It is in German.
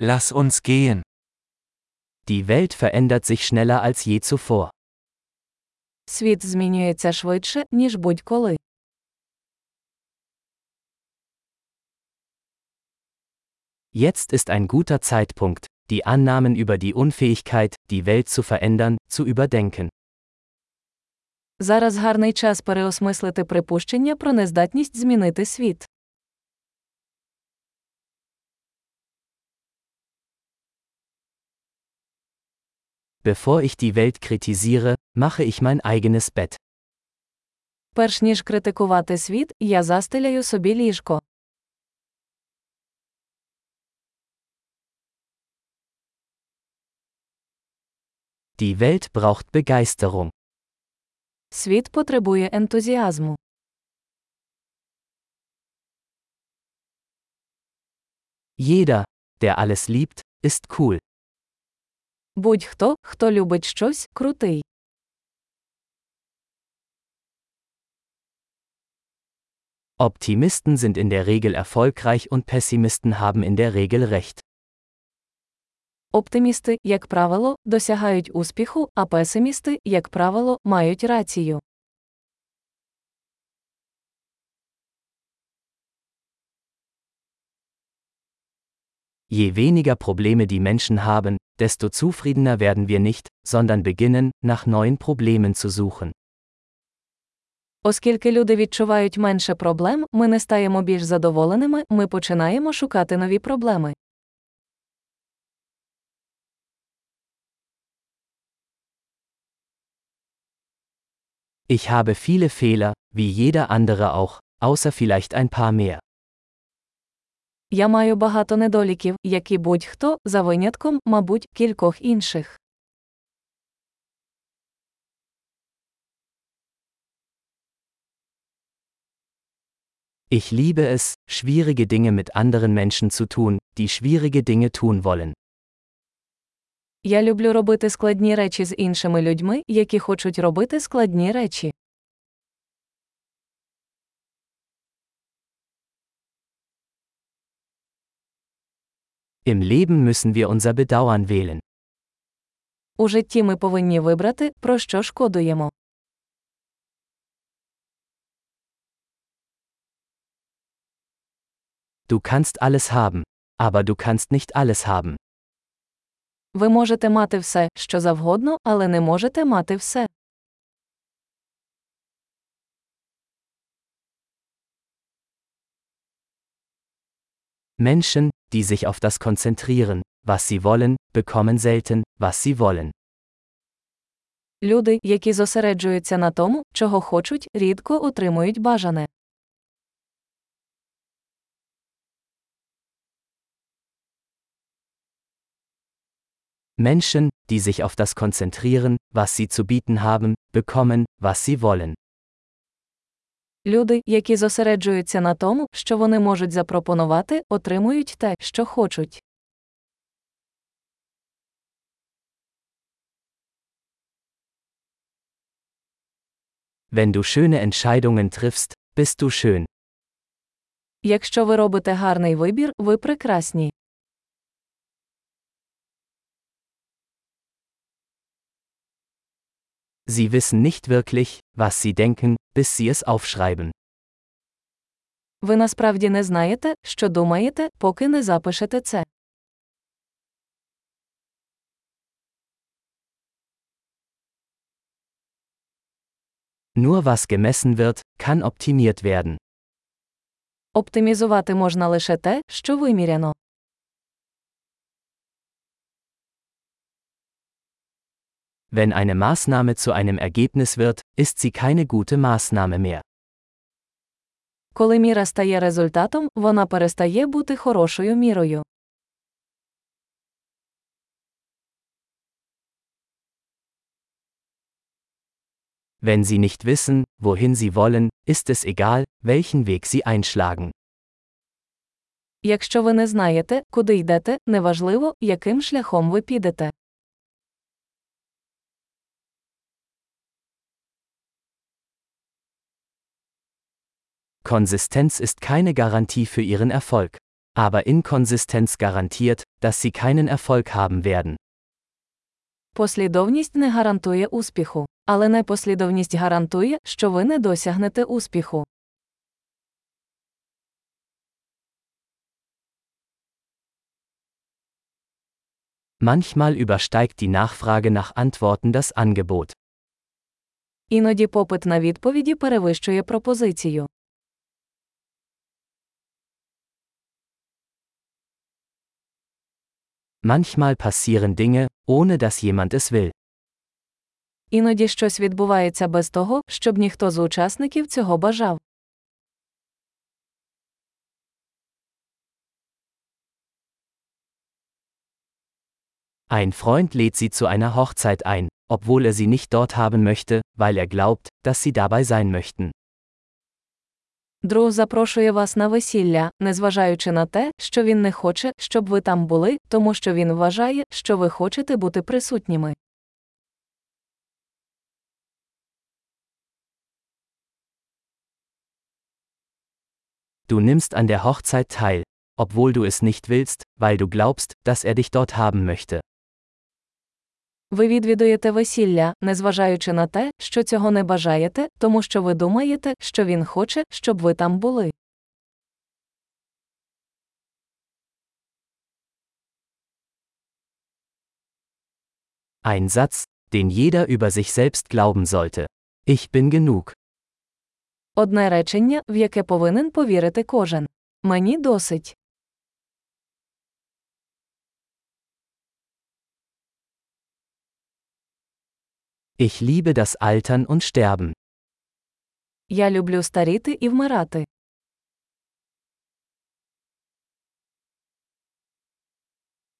Lass uns gehen. Die Welt verändert sich schneller als je zuvor. Світ змінюється швидше, ніж будь-коли. Jetzt ist ein guter Zeitpunkt, die Annahmen über die Unfähigkeit, die Welt zu verändern, zu überdenken. Зараз гарний час переосмислити припущення про нездатність змінити світ. Bevor ich die Welt kritisiere, mache ich mein eigenes Bett. Перш ніж критикувати світ, я застеляю собі ліжко. Die Welt braucht Begeisterung. Світ потребує ентузіазму. Jeder, der alles liebt, ist cool. Будь-хто, хто любить щось, крутий. Optimisten sind in der Regel erfolgreich und Pessimisten haben in der Regel recht. Оптимісти, як правило, досягають успіху, а песимісти, як правило, мають рацію. Je weniger Probleme die Menschen haben, desto zufriedener werden wir nicht, sondern beginnen, nach neuen Problemen zu suchen. Оскільки люди відчувають менше проблем, ми не стаємо більш задоволеними, ми починаємо шукати нові проблеми. Ich habe viele Fehler, wie jeder andere auch, außer vielleicht ein paar mehr. Я маю багато недоліків, як і будь-хто, за винятком, мабуть, кількох інших. Ich liebe es, schwierige Dinge mit anderen Menschen zu tun, die schwierige Dinge tun wollen. Я люблю робити складні речі з іншими людьми, які хочуть робити складні речі. Im Leben müssen wir unser Bedauern wählen. У житті ми повинні вибрати, про що шкодуємо. Du kannst alles haben, aber du kannst nicht alles haben. Ви можете мати все, що завгодно, але не можете мати все. Menschen, die sich auf das konzentrieren, was sie wollen, bekommen selten, was sie wollen. Люди, які зосереджуються на тому, чого хочуть, рідко отримують бажане. Menschen, die sich auf das konzentrieren, was sie zu bieten haben, bekommen, was sie wollen. Люди, які зосереджуються на тому, що вони можуть запропонувати, отримують те, що хочуть. Wenn du schöne Entscheidungen triffst, bist du schön. Якщо ви робите гарний вибір, ви прекрасні. Sie wissen nicht wirklich, was sie denken, bis sie es aufschreiben. Ви насправді не знаєте, що думаєте, поки не запишете це. Nur was gemessen wird, kann optimiert werden. Оптимізувати можна лише те, що виміряно. Wenn eine Maßnahme zu einem Ergebnis wird, ist sie keine gute Maßnahme mehr. Коли міра стає результатом, вона перестає бути хорошою мірою. Wenn sie nicht wissen, wohin sie wollen, ist es egal, welchen Weg sie einschlagen. Якщо ви не знаєте, куди йдете, неважливо, яким шляхом ви підете. Konsistenz ist keine Garantie für ihren Erfolg. Aber Inkonsistenz garantiert, dass sie keinen Erfolg haben werden. Послідовність не гарантує успіху, але непослідовність гарантує, що ви не досягнете успіху. Manchmal übersteigt die Nachfrage nach Antworten das Angebot. Іноді попит на відповіді перевищує пропозицію. Manchmal passieren Dinge, ohne dass jemand es will. Іноді щось відбувається без того, щоб ніхто з учасників цього бажав. Ein Freund lädt sie zu einer Hochzeit ein, obwohl er sie nicht dort haben möchte, weil er glaubt, dass sie dabei sein möchten. Друг запрошує вас на весілля, незважаючи на те, що він не хоче, щоб ви там були, тому що він вважає, що ви хочете бути присутніми. Du nimmst an der Hochzeit teil, obwohl du es nicht willst, weil du glaubst, dass er dich dort haben möchte. Ви відвідуєте весілля, незважаючи на те, що цього не бажаєте, тому що ви думаєте, що він хоче, щоб ви там були. Ein Satz, den jeder über sich selbst glauben sollte. Ich bin genug. Одне речення, в яке повинен повірити кожен. Мені досить. Ich liebe das Altern und Sterben. Я люблю старіти і вмирати.